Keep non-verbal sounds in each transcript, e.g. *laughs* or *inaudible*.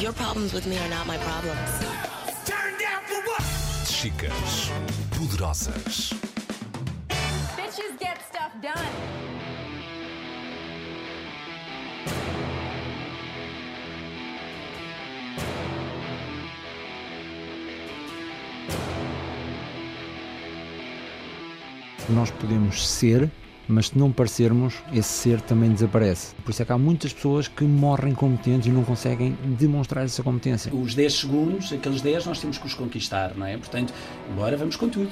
Your problems with me are not my problems. Chicas poderosas. Bitches get stuff done. Nós podemos ser, mas se não parecermos, esse ser também desaparece. Por isso é que há muitas pessoas que morrem competentes e não conseguem demonstrar essa competência. Os 10 segundos, aqueles 10, nós temos que os conquistar, não é? Portanto, bora, vamos com tudo.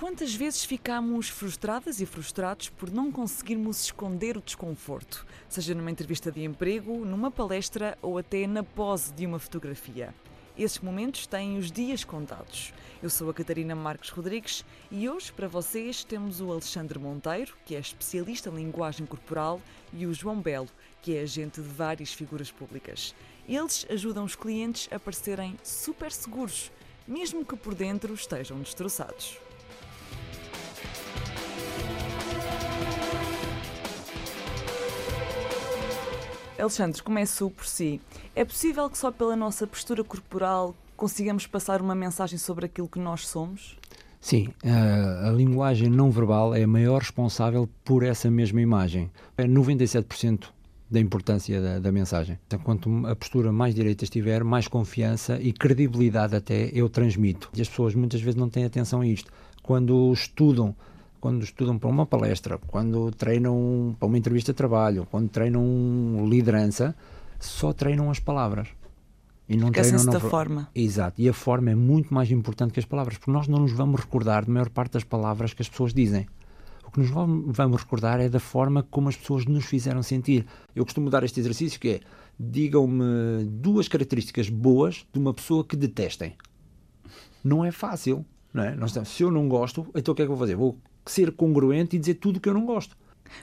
Quantas vezes ficamos frustradas e frustrados por não conseguirmos esconder o desconforto, seja numa entrevista de emprego, numa palestra ou até na pose de uma fotografia? Esses momentos têm os dias contados. Eu sou a Catarina Marques Rodrigues e hoje para vocês temos o Alexandre Monteiro, que é especialista em linguagem corporal, e o João Belo, que é agente de várias figuras públicas. Eles ajudam os clientes a parecerem super seguros, mesmo que por dentro estejam destroçados. Alexandre, começo por si. É possível que só pela nossa postura corporal consigamos passar uma mensagem sobre aquilo que nós somos? Sim, a, a linguagem não verbal é a maior responsável por essa mesma imagem. É 97% da importância da, da, mensagem. Então, quanto a postura mais direita estiver, mais confiança e credibilidade até eu transmito. E as pessoas muitas vezes não têm atenção a isto. Quando estudam quando estudam para uma palestra, quando treinam para uma entrevista de trabalho, quando treinam liderança, só treinam as palavras. E não treinam não... da forma. Exato. E a forma é muito mais importante que as palavras, porque nós não nos vamos recordar da maior parte das palavras que as pessoas dizem. O que nos vamos recordar é da forma como as pessoas nos fizeram sentir. Eu costumo dar este exercício que é digam-me duas características boas de uma pessoa que detestem. Não é fácil. Não é? Nós, se eu não gosto, então o que é que eu vou fazer? Vou ser congruente e dizer tudo o que eu não gosto.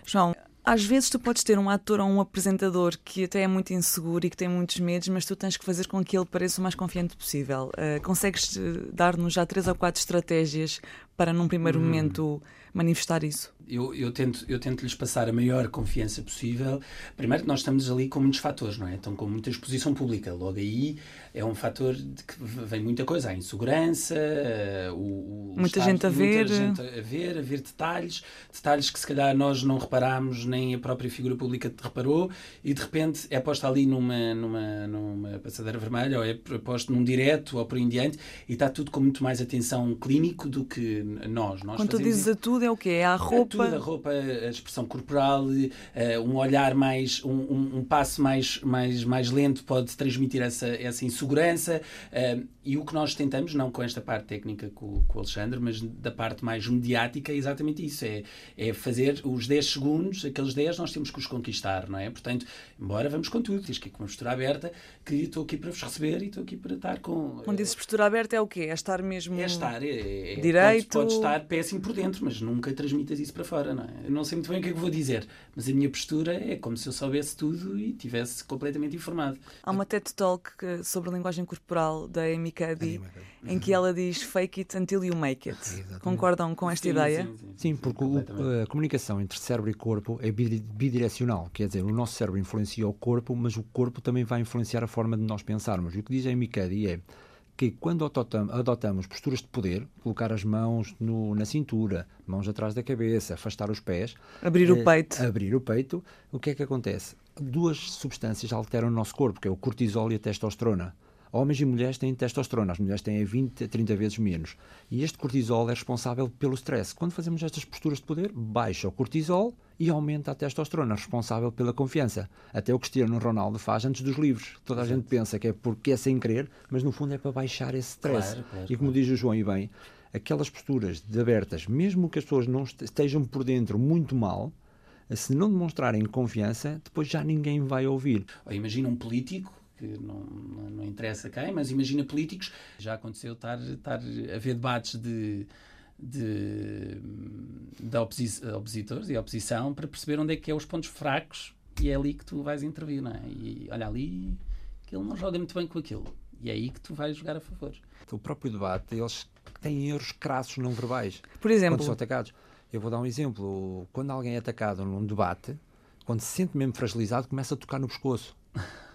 João, às vezes tu podes ter um ator ou um apresentador que até é muito inseguro e que tem muitos medos, mas tu tens que fazer com que ele pareça o mais confiante possível. Uh, consegues eh, dar-nos já três ou quatro estratégias para, num primeiro hum. momento, manifestar isso? Eu, eu, tento, eu tento lhes passar a maior confiança possível. Primeiro, nós estamos ali com muitos fatores, não é? Então, com muita exposição pública. Logo aí é um fator de que vem muita coisa. A insegurança, uh, o, o muita gente a ver. Muita gente a ver, a ver detalhes. Detalhes que se calhar nós não reparámos, nem a própria figura pública reparou, e de repente é posta ali numa, numa, numa passadeira vermelha, ou é posto num direto, ou por em diante, e está tudo com muito mais atenção clínico do que nós. nós Quando tu dizes a tudo, é o quê? É a roupa? Tudo, a roupa, a expressão corporal, uh, um olhar mais, um, um, passo mais, mais, mais lento pode transmitir essa, essa insegurança. Uh, e o que nós tentamos, não com esta parte técnica com, com o Alexandre, mas da parte mais mediática, é exatamente isso: é, é fazer os 10 segundos, aqueles 10 nós temos que os conquistar, não é? Portanto, embora vamos com tudo, diz que é com uma postura aberta, que estou aqui para vos receber e estou aqui para estar com. Quando dizes postura aberta é o quê? É estar mesmo. É estar, é, é, direito. Pode, pode estar péssimo por dentro, mas nunca transmitas isso para fora, não é? Eu não sei muito bem o que é que vou dizer, mas a minha postura é como se eu soubesse tudo e tivesse completamente informado. Há uma TED Talk sobre a linguagem corporal da Amy Cuddy, em que ela diz fake it until you make it. Exatamente. Concordam com esta sim, ideia? Sim, sim, sim porque o, a comunicação entre cérebro e corpo é bidirecional, quer dizer, o nosso cérebro influencia o corpo, mas o corpo também vai influenciar a forma de nós pensarmos. E o que diz a Amy Cuddy é que quando adotamos posturas de poder, colocar as mãos no, na cintura, mãos atrás da cabeça, afastar os pés, abrir o eh, peito, abrir o peito, o que é que acontece? Duas substâncias alteram o nosso corpo, que é o cortisol e a testosterona. Homens e mulheres têm testosterona, as mulheres têm 20 a 30 vezes menos. E este cortisol é responsável pelo stress. Quando fazemos estas posturas de poder, baixa o cortisol e aumenta a testosterona, responsável pela confiança. Até o Cristiano Ronaldo faz antes dos livros. Toda a gente pensa que é porque é sem querer, mas no fundo é para baixar esse stress. Claro, claro, e como claro. diz o João e bem, aquelas posturas de abertas, mesmo que as pessoas não estejam por dentro muito mal, se não demonstrarem confiança, depois já ninguém vai ouvir. Imagina um político que não, não, não, interessa quem, mas imagina políticos. Já aconteceu estar, estar a ver debates de, de, de oposi opositores e oposição para perceber onde é que é os pontos fracos e é ali que tu vais intervir, não é? E olha ali que ele não joga muito bem com aquilo. E é aí que tu vais jogar a favor. O próprio debate, eles têm erros crassos não verbais. Por exemplo, Quando são atacados. Eu vou dar um exemplo. Quando alguém é atacado num debate, quando se sente mesmo fragilizado, começa a tocar no pescoço.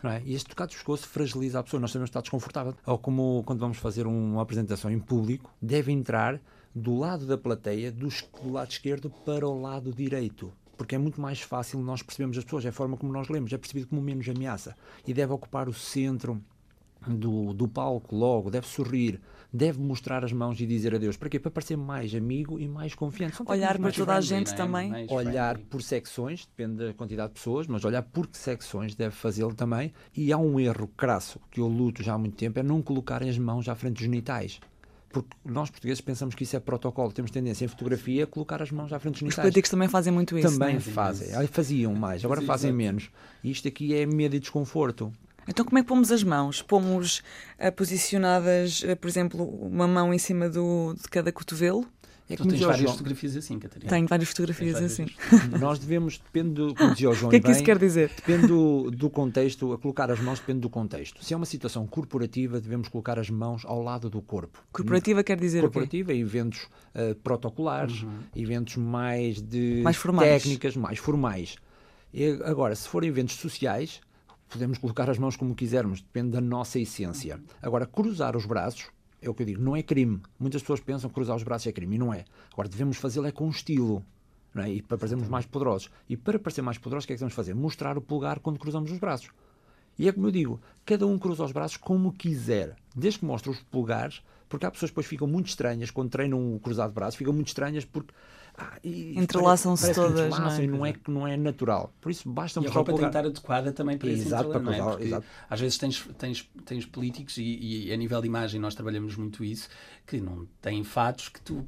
É? E este tocar do pescoço fragiliza a pessoa, nós sabemos que está desconfortável. Ou como quando vamos fazer um- uma apresentação em público, deve entrar do lado da plateia, do, do lado esquerdo para o lado direito. Porque é muito mais fácil nós percebermos as pessoas, é a forma como nós lemos, é percebido como menos ameaça. E deve ocupar o centro do, do palco logo, deve sorrir, deve mostrar as mãos e dizer adeus. Para quê? Para parecer mais amigo e mais confiante. São olhar para toda a gente não é? também. Mais olhar friendly. por secções, depende da quantidade de pessoas, mas olhar por que secções deve fazê-lo também. E há um erro crasso que eu luto já há muito tempo, é não colocar as mãos à frente dos genitais. Porque nós portugueses pensamos que isso é protocolo, temos tendência em fotografia a colocar as mãos à frente dos Os genitais. políticos também fazem muito isso. também não é? fazem, faziam mais, agora fazem menos. E isto aqui é medo e desconforto. Então, como é que pomos as mãos? Pomos eh, posicionadas, eh, por exemplo, uma mão em cima do, de cada cotovelo? É Tu como tens várias João, fotografias assim, Catarina. Tenho várias fotografias Tens assim. várias nós devemos, depende do, como dizia o João *laughs* O que é que e isso bem, quer dizer? Depende do, do contexto, a colocar as mãos depende do contexto. Se é uma situação corporativa, devemos colocar as mãos ao lado do corpo. Corporativa quer dizer o quê? Corporativa, eventos eh, protocolares, eventos mais de Mais formais. técnicas, mais formais. E agora, se forem eventos sociais, podemos colocar as mãos como quisermos, depende da nossa essência. Agora, cruzar os braços, é o que eu digo, não é crime. Muitas pessoas pensam que cruzar os braços é crime, e não é. Agora, devemos fazê-lo é com estilo. É? E para parecermos mais poderosos. E para parecer mais poderosos, o que é que temos fazer? Mostrar o polegar quando cruzamos os braços. E é como eu digo, cada um cruza os braços como quiser, desde que mostre os polegares, porque há pessoas que depois ficam muito estranhas quando treinam o cruzado de braços, ficam muito estranhas porque ah, Entrelaçam-se todas, não é? entrelaçam E não é que não é natural. Por isso basta E a roupa tem que estar adequada também para esse Exato, intervalo, para não é? exato. às vezes tens, tens, tens políticos e, e a nível de imagem nós trabalhamos muito isso, que não têm fatos que tu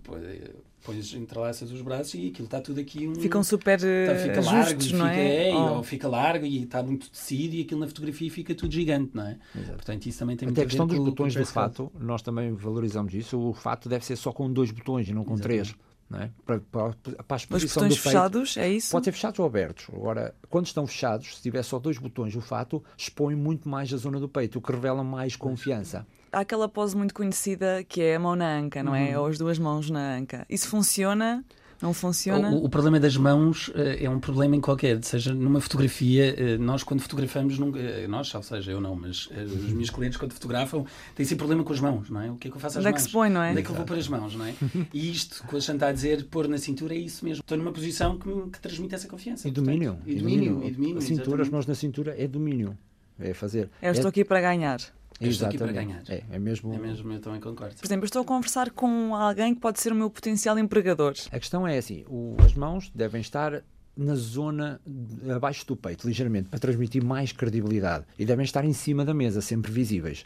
pões, entrelaças os braços e aquilo está tudo aqui um... Ficam super eh, Tá, fica largo, justos, fica, não é? é, Oh. ou fica largo e está muito tecido e aquilo na fotografia fica tudo gigante, não é? Portanto, isso também tem muito Até a questão dos botões do fato, nós também valorizamos isso. O fato deve ser só com dois botões e não com três. É? para, para, para a Os exposição botões do peito, fechados, é isso? Pode ser fechados ou abertos. Agora, quando estão fechados, se tiver só dois botões, o fato expõe muito mais a zona do peito, o que revela mais confiança. Há aquela pose muito conhecida que é a mão na anca, não Uhum. é? Ou as duas mãos na anca. Isso funciona? Não funciona? O, o problema das mãos eh, é um problema em qualquer, seja numa fotografia, eh, nós quando fotografamos, nunca- eh, nós, ou seja, eu não, mas os meus clientes quando fotografam têm sempre problema com as mãos, não é? O que é que eu faço às Onde é que mãos? se põe, não é? Onde é que eu vou pôr as mãos, não é? E isto, com a Xanta a dizer, pôr na cintura, é isso mesmo. Estou numa posição que, me- que transmite essa confiança. E domínio. portanto. E domínio, e domínio. A cintura, as mãos na cintura é domínio. É fazer. Eu estou aqui para ganhar. Eu estou aqui para Exatamente. ganhar. É, é mesmo. É mesmo, eu também concordo. Por exemplo, eu estou a conversar com alguém que pode ser o meu potencial empregador. A questão é assim: o- as mãos devem estar na zona abaixo do peito, ligeiramente, para transmitir mais credibilidade. E devem estar em cima da mesa, sempre visíveis.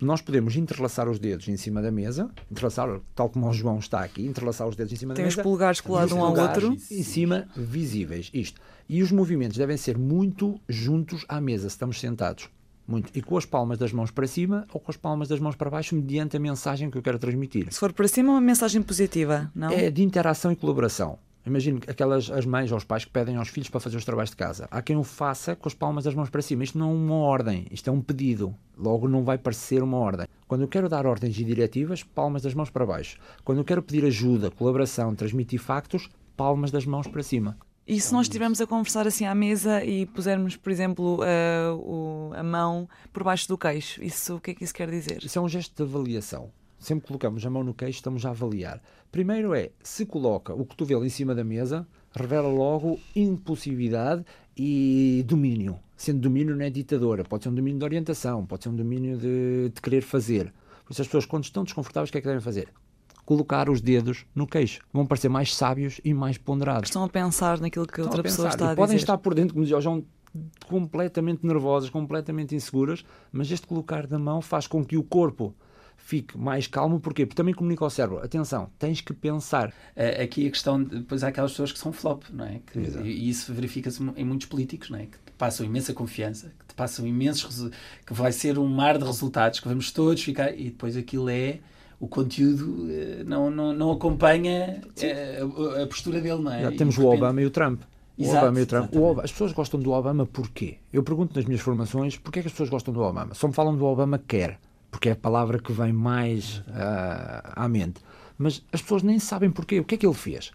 Nós podemos entrelaçar os dedos em cima da mesa, entrelaçar, tal como o João está aqui, entrelaçar os dedos em cima Tem da os mesa. polegares colados e os um ao polegares outro. Em cima, visíveis. Isto. E os movimentos devem ser muito juntos à mesa, se estamos sentados. Muito. E com as palmas das mãos para cima ou com as palmas das mãos para baixo, mediante a mensagem que eu quero transmitir. Se for para cima, uma mensagem positiva, não? É de interação e colaboração. Imagino que aquelas as mães ou os pais que pedem aos filhos para fazer os trabalhos de casa. Há quem o faça com as palmas das mãos para cima. Isto não é uma ordem, isto é um pedido. Logo não vai parecer uma ordem. Quando eu quero dar ordens e diretivas, palmas das mãos para baixo. Quando eu quero pedir ajuda, colaboração, transmitir factos, palmas das mãos para cima. E se nós estivermos a conversar assim à mesa e pusermos, por exemplo, a, o- a mão por baixo do queixo, isso, o que é que isso quer dizer? Isso é um gesto de avaliação. Sempre que colocamos a mão no queixo, estamos a avaliar. Primeiro é, se coloca o cotovelo em cima da mesa, revela logo impulsividade e domínio. Sendo domínio não é ditadora, pode ser um domínio de orientação, pode ser um domínio de, de querer fazer. Por isso as pessoas, quando estão desconfortáveis, o que é que devem fazer? Colocar os dedos no queixo. Vão parecer mais sábios e mais ponderados. Estão a pensar naquilo que Estão outra a pessoa está a podem dizer. estar por dentro, como dizia o João, completamente nervosas, completamente inseguras, mas este colocar da mão faz com que o corpo fique mais calmo. Porquê? Porque também comunica ao cérebro, atenção, tens que pensar. Eh, Aqui a questão, de- depois há aquelas pessoas que são flop, não é? Que, e isso verifica-se em muitos políticos, não é? Que te passam imensa confiança, que te passam imensos, que vai ser um mar de resultados, que vamos todos ficar, e depois aquilo é, o conteúdo eh, não, não, não acompanha eh, a, a postura dele, não é? Já E temos de o repente- Obama e o Trump. O Exato, Obama e o Trump. O. Obama- as pessoas gostam do Obama porquê? Eu pergunto nas minhas formações porquê é que as pessoas gostam do Obama. Só me falam do Obama quer. porque é a palavra que vem mais ah, à mente. Mas as pessoas nem sabem porquê. O que é que ele fez?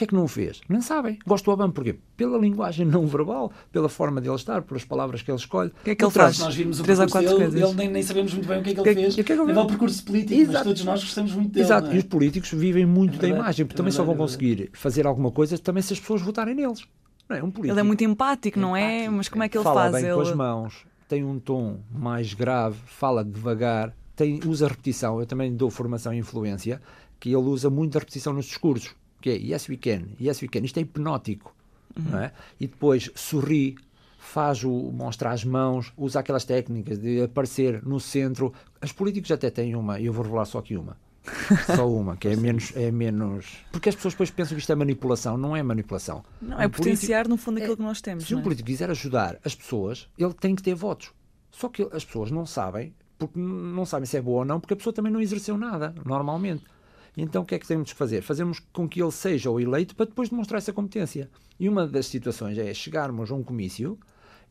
O que é que não fez? Nem sabem. Gosto do Obama porquê? Pela linguagem não verbal, pela forma dele estar, pelas palavras que ele escolhe. O que é que ele traz- faz? Nós vimos o Três ou percurso quatro dele, coisas. ele nem, nem sabemos muito bem o que é que Que- ele fez. que é que ele- Nível percurso político, mas Exato. todos nós gostamos muito dele. Exato, não é? e os políticos vivem muito É da imagem, é porque também só vão é conseguir fazer alguma coisa também se as pessoas votarem neles. Não é? Um político. Ele é muito empático, não é? Empático, Mas como é que ele fala faz? bem ele... com as mãos, tem um tom mais grave, fala devagar, tem, usa repetição. Eu também dou formação em influência, que ele usa muito a repetição nos discursos, que é yes we can, yes we can. Isto é hipnótico, não é? E depois sorri, faz o mostra as mãos, usa aquelas técnicas de aparecer no centro. Os políticos até têm uma, e eu vou revelar só aqui uma. *laughs* Só uma, que é menos, é menos. Porque as pessoas depois pensam que isto é manipulação. Não é manipulação. Não, Um é político- potenciar, no fundo, aquilo é- que nós temos. se um é? político quiser ajudar as pessoas, ele tem que ter votos. Só que as pessoas não sabem, porque não sabem se é boa ou não, porque a pessoa também não exerceu nada, normalmente. Então o que é que temos que fazer? Fazermos com que ele seja o eleito para depois demonstrar essa competência. E uma das situações é chegarmos a um comício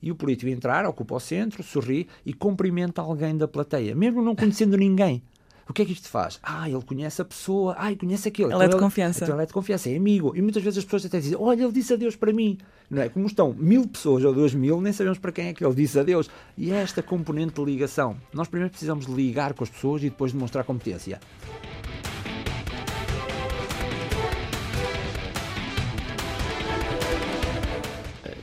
e o político entrar, ocupa o centro, sorri e cumprimenta alguém da plateia, mesmo não conhecendo ninguém. O que é que isto faz? Ah, ele conhece a pessoa, ah, conhece aquele. Ele é de confiança. Então ele é de confiança, é amigo. E muitas vezes as pessoas até dizem: Olha, ele disse adeus para mim. Não é? Como estão mil pessoas ou duas mil, nem sabemos para quem é que ele disse adeus. E é esta componente de ligação. Nós primeiro precisamos ligar com as pessoas e depois demonstrar competência.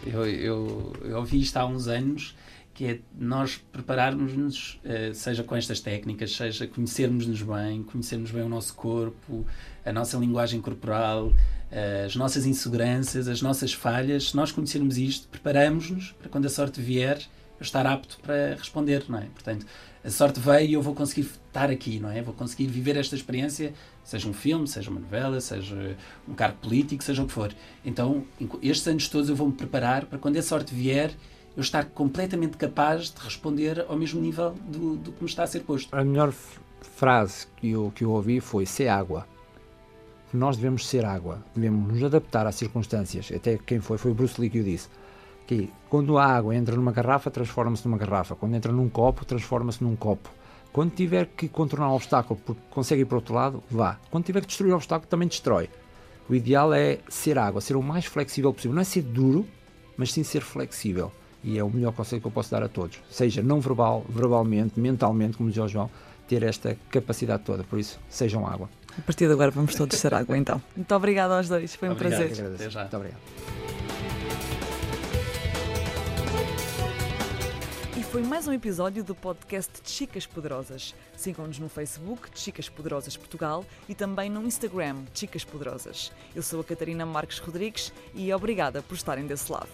Eu, eu, eu ouvi isto há uns anos, que é nós prepararmos-nos, eh, seja com estas técnicas, seja conhecermos-nos bem, conhecermos bem o nosso corpo, a nossa linguagem corporal, eh, as nossas inseguranças, as nossas falhas. Se nós conhecermos isto, preparamos-nos para quando a sorte vier, estar apto para responder, não é? Portanto, a sorte veio e eu vou conseguir estar aqui, não é? Vou conseguir viver esta experiência, seja um filme, seja uma novela, seja um cargo político, seja o que for. Então, estes anos todos eu vou-me preparar para quando a sorte vier, eu estar completamente capaz de responder ao mesmo nível do, do que me está a ser posto. A melhor frase que eu, que eu ouvi foi: ser água. Nós devemos ser água, devemos nos adaptar às circunstâncias. Até quem foi, foi o Bruce Lee que o disse. Que quando a água entra numa garrafa, transforma-se numa garrafa. Quando entra num copo, transforma-se num copo. Quando tiver que contornar um obstáculo porque consegue ir para o outro lado, vá. Quando tiver que destruir o obstáculo, também destrói. O ideal é ser água, ser o mais flexível possível. Não é ser duro, mas sim ser flexível. E é o melhor conselho que eu posso dar a todos. Seja não verbal, verbalmente, mentalmente, como dizia o João, ter esta capacidade toda. Por isso, sejam água. A partir de agora vamos todos ser água, então. Muito obrigada aos dois, foi um Obrigado. prazer. Agradeço. Até já. Muito obrigado. Foi mais um episódio do podcast de Chicas Poderosas. Sigam-nos no Facebook Chicas Poderosas Portugal e também no Instagram Chicas Poderosas. Eu sou a Catarina Marques Rodrigues e obrigada por estarem desse lado.